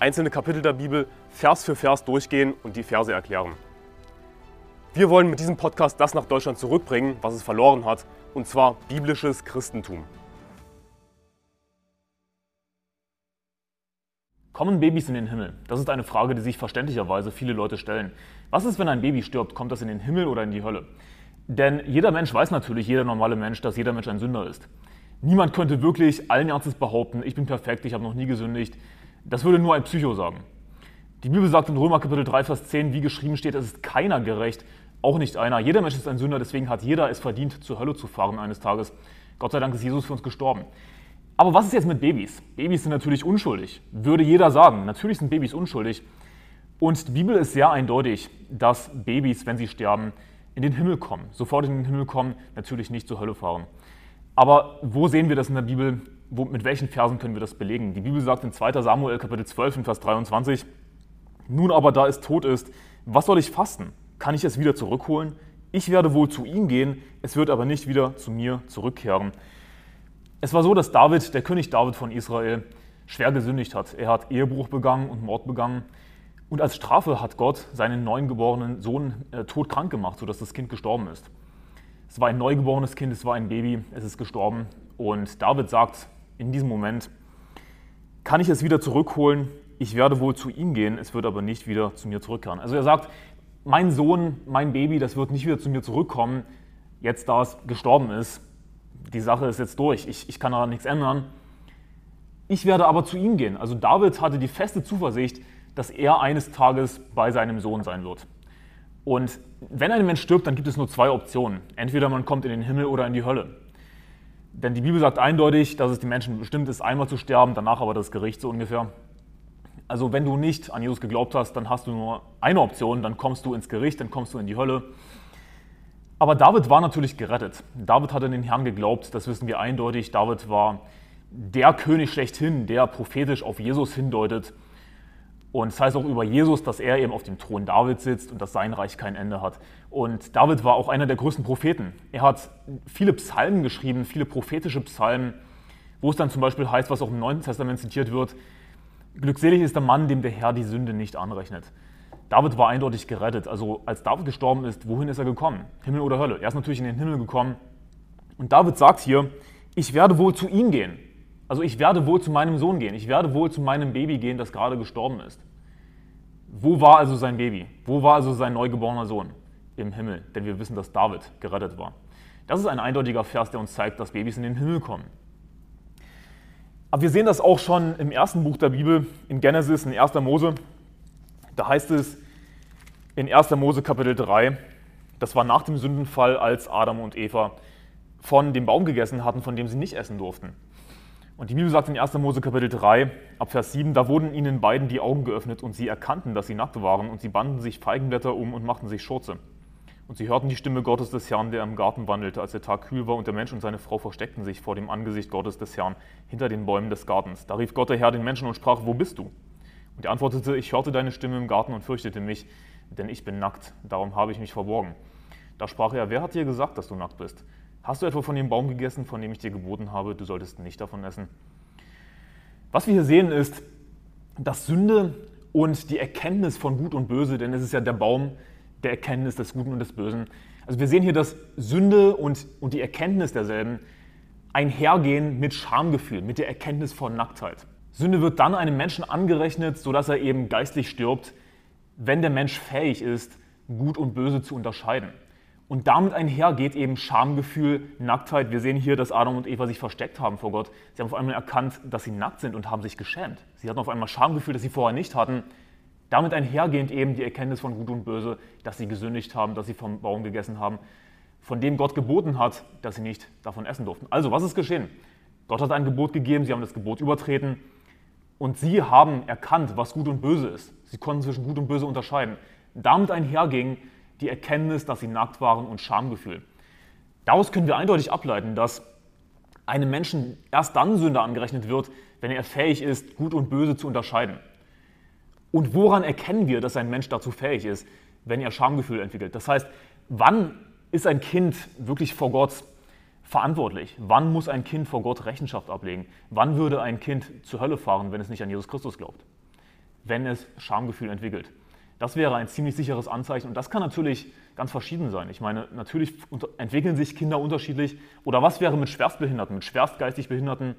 einzelne Kapitel der Bibel Vers für Vers durchgehen und die Verse erklären. Wir wollen mit diesem Podcast das nach Deutschland zurückbringen, was es verloren hat, und zwar biblisches Christentum. Kommen Babys in den Himmel? Das ist eine Frage, die sich verständlicherweise viele Leute stellen. Was ist, wenn ein Baby stirbt? Kommt das in den Himmel oder in die Hölle? Denn jeder Mensch weiß natürlich, jeder normale Mensch, dass jeder Mensch ein Sünder ist. Niemand könnte wirklich allen Ernstes behaupten, ich bin perfekt, ich habe noch nie gesündigt. Das würde nur ein Psycho sagen. Die Bibel sagt in Römer Kapitel 3, Vers 10, wie geschrieben steht, es ist keiner gerecht, auch nicht einer. Jeder Mensch ist ein Sünder, deswegen hat jeder es verdient, zur Hölle zu fahren eines Tages. Gott sei Dank ist Jesus für uns gestorben. Aber was ist jetzt mit Babys? Babys sind natürlich unschuldig, würde jeder sagen. Natürlich sind Babys unschuldig. Und die Bibel ist sehr eindeutig, dass Babys, wenn sie sterben, in den Himmel kommen. Sofort in den Himmel kommen, natürlich nicht zur Hölle fahren. Aber wo sehen wir das in der Bibel? Wo, mit welchen Versen können wir das belegen? Die Bibel sagt in 2 Samuel Kapitel 12 in Vers 23, nun aber da es tot ist, was soll ich fasten? Kann ich es wieder zurückholen? Ich werde wohl zu ihm gehen, es wird aber nicht wieder zu mir zurückkehren. Es war so, dass David, der König David von Israel, schwer gesündigt hat. Er hat Ehebruch begangen und Mord begangen. Und als Strafe hat Gott seinen neugeborenen Sohn äh, todkrank gemacht, sodass das Kind gestorben ist. Es war ein neugeborenes Kind, es war ein Baby, es ist gestorben. Und David sagt in diesem Moment, kann ich es wieder zurückholen? ich werde wohl zu ihm gehen, es wird aber nicht wieder zu mir zurückkehren. Also er sagt, mein Sohn, mein Baby, das wird nicht wieder zu mir zurückkommen, jetzt da es gestorben ist. Die Sache ist jetzt durch, ich, ich kann daran nichts ändern. Ich werde aber zu ihm gehen. Also David hatte die feste Zuversicht, dass er eines Tages bei seinem Sohn sein wird. Und wenn ein Mensch stirbt, dann gibt es nur zwei Optionen. Entweder man kommt in den Himmel oder in die Hölle. Denn die Bibel sagt eindeutig, dass es den Menschen bestimmt ist, einmal zu sterben, danach aber das Gericht so ungefähr. Also wenn du nicht an Jesus geglaubt hast, dann hast du nur eine Option, dann kommst du ins Gericht, dann kommst du in die Hölle. Aber David war natürlich gerettet. David hat an den Herrn geglaubt, das wissen wir eindeutig. David war der König schlechthin, der prophetisch auf Jesus hindeutet. Und es heißt auch über Jesus, dass er eben auf dem Thron David sitzt und dass sein Reich kein Ende hat. Und David war auch einer der größten Propheten. Er hat viele Psalmen geschrieben, viele prophetische Psalmen, wo es dann zum Beispiel heißt, was auch im Neuen Testament zitiert wird, Glückselig ist der Mann, dem der Herr die Sünde nicht anrechnet. David war eindeutig gerettet. Also als David gestorben ist, wohin ist er gekommen? Himmel oder Hölle? Er ist natürlich in den Himmel gekommen. Und David sagt hier, ich werde wohl zu ihm gehen. Also ich werde wohl zu meinem Sohn gehen. Ich werde wohl zu meinem Baby gehen, das gerade gestorben ist. Wo war also sein Baby? Wo war also sein neugeborener Sohn? Im Himmel. Denn wir wissen, dass David gerettet war. Das ist ein eindeutiger Vers, der uns zeigt, dass Babys in den Himmel kommen. Aber wir sehen das auch schon im ersten Buch der Bibel, in Genesis, in 1. Mose. Da heißt es in 1. Mose Kapitel 3, das war nach dem Sündenfall, als Adam und Eva von dem Baum gegessen hatten, von dem sie nicht essen durften. Und die Bibel sagt in 1. Mose Kapitel 3, ab Vers 7, da wurden ihnen beiden die Augen geöffnet und sie erkannten, dass sie nackt waren und sie banden sich Feigenblätter um und machten sich Schurze. Und sie hörten die Stimme Gottes des Herrn, der im Garten wandelte, als der Tag kühl war, und der Mensch und seine Frau versteckten sich vor dem Angesicht Gottes des Herrn hinter den Bäumen des Gartens. Da rief Gott der Herr den Menschen und sprach, wo bist du? Und er antwortete, ich hörte deine Stimme im Garten und fürchtete mich, denn ich bin nackt, darum habe ich mich verborgen. Da sprach er, wer hat dir gesagt, dass du nackt bist? Hast du etwa von dem Baum gegessen, von dem ich dir geboten habe, du solltest nicht davon essen? Was wir hier sehen ist, dass Sünde und die Erkenntnis von Gut und Böse, denn es ist ja der Baum, der Erkenntnis des Guten und des Bösen. Also wir sehen hier, dass Sünde und, und die Erkenntnis derselben einhergehen mit Schamgefühl, mit der Erkenntnis von Nacktheit. Sünde wird dann einem Menschen angerechnet, sodass er eben geistlich stirbt, wenn der Mensch fähig ist, Gut und Böse zu unterscheiden. Und damit einhergeht eben Schamgefühl, Nacktheit. Wir sehen hier, dass Adam und Eva sich versteckt haben vor Gott. Sie haben auf einmal erkannt, dass sie nackt sind und haben sich geschämt. Sie hatten auf einmal Schamgefühl, das sie vorher nicht hatten. Damit einhergehend eben die Erkenntnis von Gut und Böse, dass sie gesündigt haben, dass sie vom Baum gegessen haben, von dem Gott geboten hat, dass sie nicht davon essen durften. Also, was ist geschehen? Gott hat ein Gebot gegeben, sie haben das Gebot übertreten und sie haben erkannt, was gut und böse ist. Sie konnten zwischen Gut und Böse unterscheiden. Damit einherging die Erkenntnis, dass sie nackt waren und Schamgefühl. Daraus können wir eindeutig ableiten, dass einem Menschen erst dann Sünde angerechnet wird, wenn er fähig ist, Gut und Böse zu unterscheiden. Und woran erkennen wir, dass ein Mensch dazu fähig ist, wenn er Schamgefühl entwickelt? Das heißt, wann ist ein Kind wirklich vor Gott verantwortlich? Wann muss ein Kind vor Gott Rechenschaft ablegen? Wann würde ein Kind zur Hölle fahren, wenn es nicht an Jesus Christus glaubt? Wenn es Schamgefühl entwickelt. Das wäre ein ziemlich sicheres Anzeichen und das kann natürlich ganz verschieden sein. Ich meine, natürlich entwickeln sich Kinder unterschiedlich. Oder was wäre mit Schwerstbehinderten, mit schwerstgeistig Behinderten,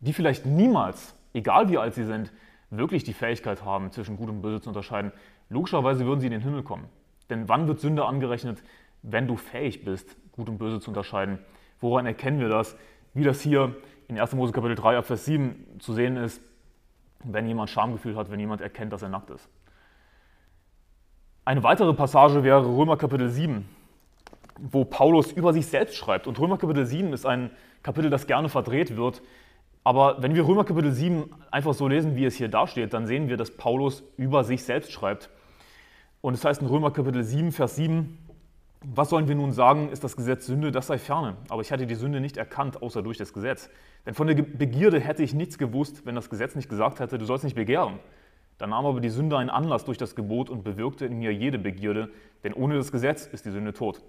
die vielleicht niemals, egal wie alt sie sind, wirklich die Fähigkeit haben, zwischen Gut und Böse zu unterscheiden? Logischerweise würden sie in den Himmel kommen. Denn wann wird Sünde angerechnet? Wenn du fähig bist, Gut und Böse zu unterscheiden. Woran erkennen wir das? Wie das hier in 1. Mose Kapitel 3 Vers 7 zu sehen ist, wenn jemand Schamgefühl hat, wenn jemand erkennt, dass er nackt ist. Eine weitere Passage wäre Römer Kapitel 7, wo Paulus über sich selbst schreibt. Und Römer Kapitel 7 ist ein Kapitel, das gerne verdreht wird. Aber wenn wir Römer Kapitel 7 einfach so lesen, wie es hier dasteht, dann sehen wir, dass Paulus über sich selbst schreibt. Und es heißt in Römer Kapitel 7, Vers 7, was sollen wir nun sagen, ist das Gesetz Sünde, das sei ferne. Aber ich hatte die Sünde nicht erkannt, außer durch das Gesetz. Denn von der Begierde hätte ich nichts gewusst, wenn das Gesetz nicht gesagt hätte, du sollst nicht begehren. Da nahm aber die Sünde einen Anlass durch das Gebot und bewirkte in mir jede Begierde, denn ohne das Gesetz ist die Sünde tot.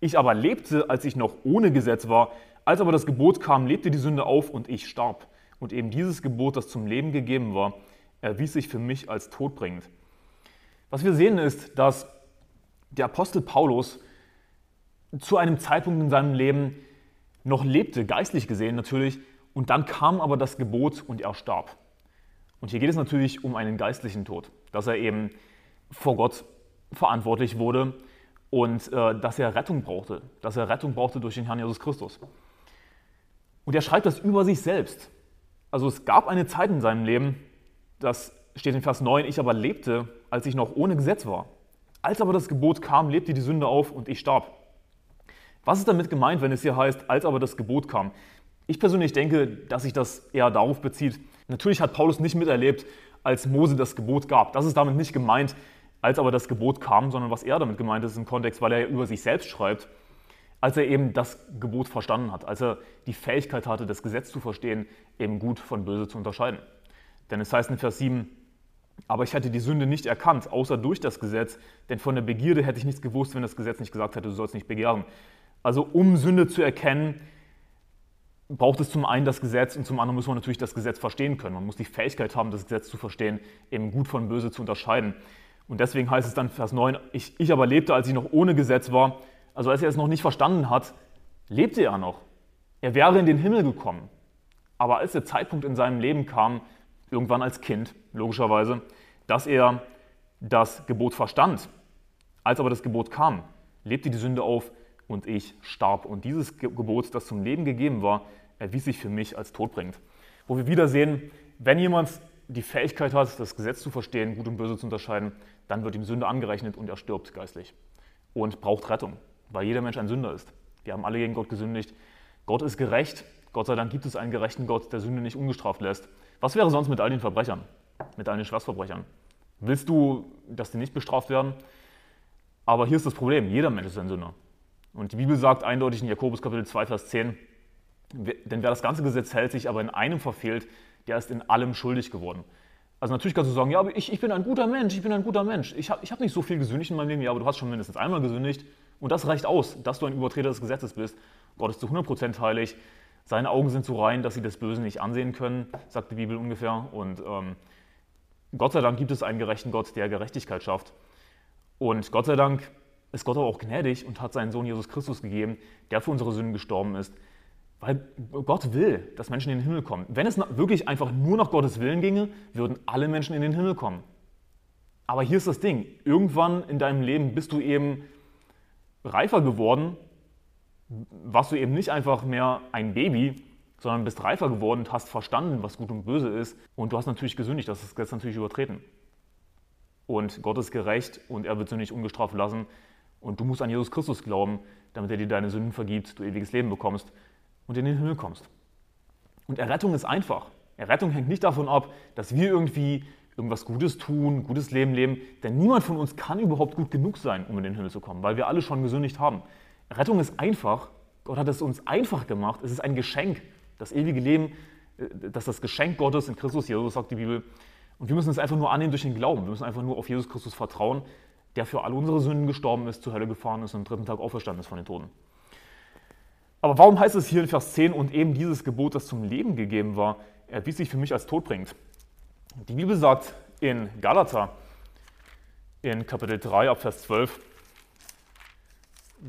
Ich aber lebte, als ich noch ohne Gesetz war, als aber das Gebot kam, lebte die Sünde auf und ich starb. Und eben dieses Gebot, das zum Leben gegeben war, erwies sich für mich als todbringend. Was wir sehen ist, dass der Apostel Paulus zu einem Zeitpunkt in seinem Leben noch lebte, geistlich gesehen natürlich, und dann kam aber das Gebot und er starb. Und hier geht es natürlich um einen geistlichen Tod, dass er eben vor Gott verantwortlich wurde und äh, dass er Rettung brauchte, dass er Rettung brauchte durch den Herrn Jesus Christus. Und er schreibt das über sich selbst. Also es gab eine Zeit in seinem Leben, das steht in Vers 9, ich aber lebte, als ich noch ohne Gesetz war. Als aber das Gebot kam, lebte die Sünde auf und ich starb. Was ist damit gemeint, wenn es hier heißt, als aber das Gebot kam? Ich persönlich denke, dass sich das eher darauf bezieht, Natürlich hat Paulus nicht miterlebt, als Mose das Gebot gab. Das ist damit nicht gemeint, als aber das Gebot kam, sondern was er damit gemeint ist im Kontext, weil er über sich selbst schreibt, als er eben das Gebot verstanden hat, als er die Fähigkeit hatte, das Gesetz zu verstehen, eben gut von böse zu unterscheiden. Denn es heißt in Vers 7, aber ich hätte die Sünde nicht erkannt, außer durch das Gesetz, denn von der Begierde hätte ich nichts gewusst, wenn das Gesetz nicht gesagt hätte, du sollst nicht begehren. Also um Sünde zu erkennen, braucht es zum einen das Gesetz und zum anderen muss man natürlich das Gesetz verstehen können. Man muss die Fähigkeit haben, das Gesetz zu verstehen, eben gut von böse zu unterscheiden. Und deswegen heißt es dann Vers 9, ich, ich aber lebte, als ich noch ohne Gesetz war. Also als er es noch nicht verstanden hat, lebte er noch. Er wäre in den Himmel gekommen. Aber als der Zeitpunkt in seinem Leben kam, irgendwann als Kind, logischerweise, dass er das Gebot verstand, als aber das Gebot kam, lebte die Sünde auf und ich starb. Und dieses Gebot, das zum Leben gegeben war, erwies sich für mich als todbringend. Wo wir wieder sehen, wenn jemand die Fähigkeit hat, das Gesetz zu verstehen, Gut und Böse zu unterscheiden, dann wird ihm Sünde angerechnet und er stirbt geistlich und braucht Rettung, weil jeder Mensch ein Sünder ist. Wir haben alle gegen Gott gesündigt. Gott ist gerecht. Gott sei Dank gibt es einen gerechten Gott, der Sünde nicht ungestraft lässt. Was wäre sonst mit all den Verbrechern, mit all den Schwerstverbrechern? Willst du, dass die nicht bestraft werden? Aber hier ist das Problem, jeder Mensch ist ein Sünder. Und die Bibel sagt eindeutig in Jakobus Kapitel 2, Vers 10, denn wer das ganze Gesetz hält, sich aber in einem verfehlt, der ist in allem schuldig geworden. Also natürlich kannst du sagen, ja, aber ich, ich bin ein guter Mensch, ich bin ein guter Mensch. Ich habe ich hab nicht so viel gesündigt in meinem Leben, ja, aber du hast schon mindestens einmal gesündigt. Und das reicht aus, dass du ein Übertreter des Gesetzes bist. Gott ist zu 100% heilig. Seine Augen sind so rein, dass sie das Böse nicht ansehen können, sagt die Bibel ungefähr. Und ähm, Gott sei Dank gibt es einen gerechten Gott, der Gerechtigkeit schafft. Und Gott sei Dank ist Gott aber auch gnädig und hat seinen Sohn Jesus Christus gegeben, der für unsere Sünden gestorben ist, weil Gott will, dass Menschen in den Himmel kommen. Wenn es wirklich einfach nur nach Gottes Willen ginge, würden alle Menschen in den Himmel kommen. Aber hier ist das Ding, irgendwann in deinem Leben bist du eben reifer geworden, warst du eben nicht einfach mehr ein Baby, sondern bist reifer geworden und hast verstanden, was gut und böse ist. Und du hast natürlich gesündigt, das ist jetzt natürlich übertreten. Und Gott ist gerecht und er wird sie nicht ungestraft lassen. Und du musst an Jesus Christus glauben, damit er dir deine Sünden vergibt, du ewiges Leben bekommst und in den Himmel kommst. Und Errettung ist einfach. Errettung hängt nicht davon ab, dass wir irgendwie irgendwas Gutes tun, gutes Leben leben. Denn niemand von uns kann überhaupt gut genug sein, um in den Himmel zu kommen, weil wir alle schon gesündigt haben. Rettung ist einfach. Gott hat es uns einfach gemacht. Es ist ein Geschenk. Das ewige Leben, äh, das das Geschenk Gottes in Christus Jesus, sagt die Bibel. Und wir müssen es einfach nur annehmen durch den Glauben. Wir müssen einfach nur auf Jesus Christus vertrauen, der für alle unsere Sünden gestorben ist, zur Hölle gefahren ist und am dritten Tag auferstanden ist von den Toten. Aber warum heißt es hier in Vers 10 und eben dieses Gebot, das zum Leben gegeben war, erwies sich für mich als todbringend? Die Bibel sagt in Galater, in Kapitel 3 ab Vers 12,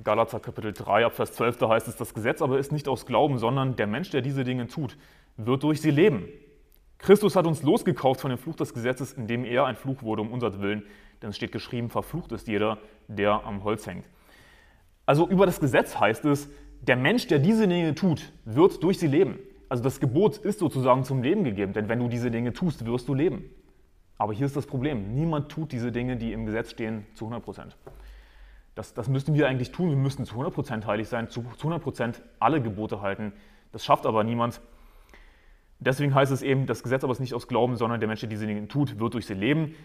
Galater Kapitel 3 ab Vers 12, da heißt es, das Gesetz aber ist nicht aus Glauben, sondern der Mensch, der diese Dinge tut, wird durch sie leben. Christus hat uns losgekauft von dem Fluch des Gesetzes, indem er ein Fluch wurde um unser Willen, denn es steht geschrieben, verflucht ist jeder, der am Holz hängt. Also über das Gesetz heißt es, der Mensch, der diese Dinge tut, wird durch sie leben. Also das Gebot ist sozusagen zum Leben gegeben, denn wenn du diese Dinge tust, wirst du leben. Aber hier ist das Problem. Niemand tut diese Dinge, die im Gesetz stehen, zu 100 Prozent. Das, das müssten wir eigentlich tun. Wir müssten zu 100 Prozent heilig sein, zu 100 Prozent alle Gebote halten. Das schafft aber niemand. Deswegen heißt es eben, das Gesetz aber ist nicht aus Glauben, sondern der Mensch, der diese Dinge tut, wird durch sie leben.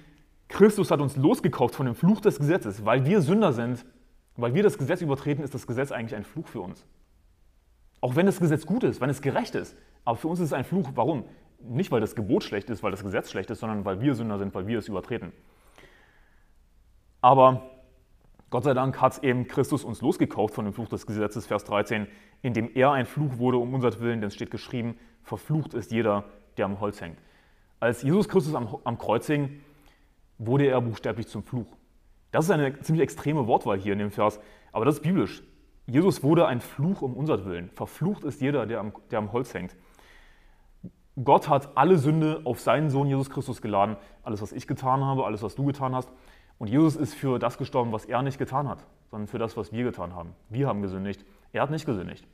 Christus hat uns losgekauft von dem Fluch des Gesetzes, weil wir Sünder sind weil wir das Gesetz übertreten, ist das Gesetz eigentlich ein Fluch für uns. Auch wenn das Gesetz gut ist, wenn es gerecht ist. Aber für uns ist es ein Fluch. Warum? Nicht, weil das Gebot schlecht ist, weil das Gesetz schlecht ist, sondern weil wir Sünder sind, weil wir es übertreten. Aber Gott sei Dank hat eben Christus uns losgekauft von dem Fluch des Gesetzes, Vers 13, indem er ein Fluch wurde um unser Willen, denn es steht geschrieben, verflucht ist jeder, der am Holz hängt. Als Jesus Christus am, am Kreuz hing, wurde er buchstäblich zum Fluch. Das ist eine ziemlich extreme Wortwahl hier in dem Vers, aber das ist biblisch. Jesus wurde ein Fluch um unser Willen. Verflucht ist jeder, der am, der am Holz hängt. Gott hat alle Sünde auf seinen Sohn Jesus Christus geladen. Alles, was ich getan habe, alles, was du getan hast. Und Jesus ist für das gestorben, was er nicht getan hat, sondern für das, was wir getan haben. Wir haben gesündigt. Er hat nicht gesündigt.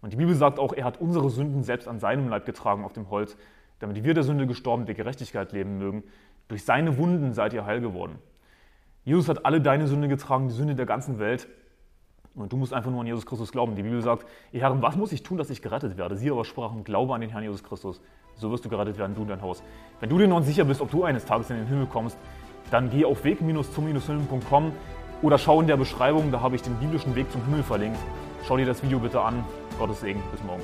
Und die Bibel sagt auch, er hat unsere Sünden selbst an seinem Leib getragen auf dem Holz, damit wir der Sünde gestorben, der Gerechtigkeit leben mögen. Durch seine Wunden seid ihr heil geworden. Jesus hat alle deine Sünde getragen, die Sünde der ganzen Welt. Und du musst einfach nur an Jesus Christus glauben. Die Bibel sagt, ihr Herren, was muss ich tun, dass ich gerettet werde? Sie aber sprachen, glaube an den Herrn Jesus Christus. So wirst du gerettet werden, du und dein Haus. Wenn du dir noch nicht sicher bist, ob du eines Tages in den Himmel kommst, dann geh auf weg-zum-himmel.com oder schau in der Beschreibung, da habe ich den biblischen Weg zum Himmel verlinkt. Schau dir das Video bitte an. Gottes Segen. Bis morgen.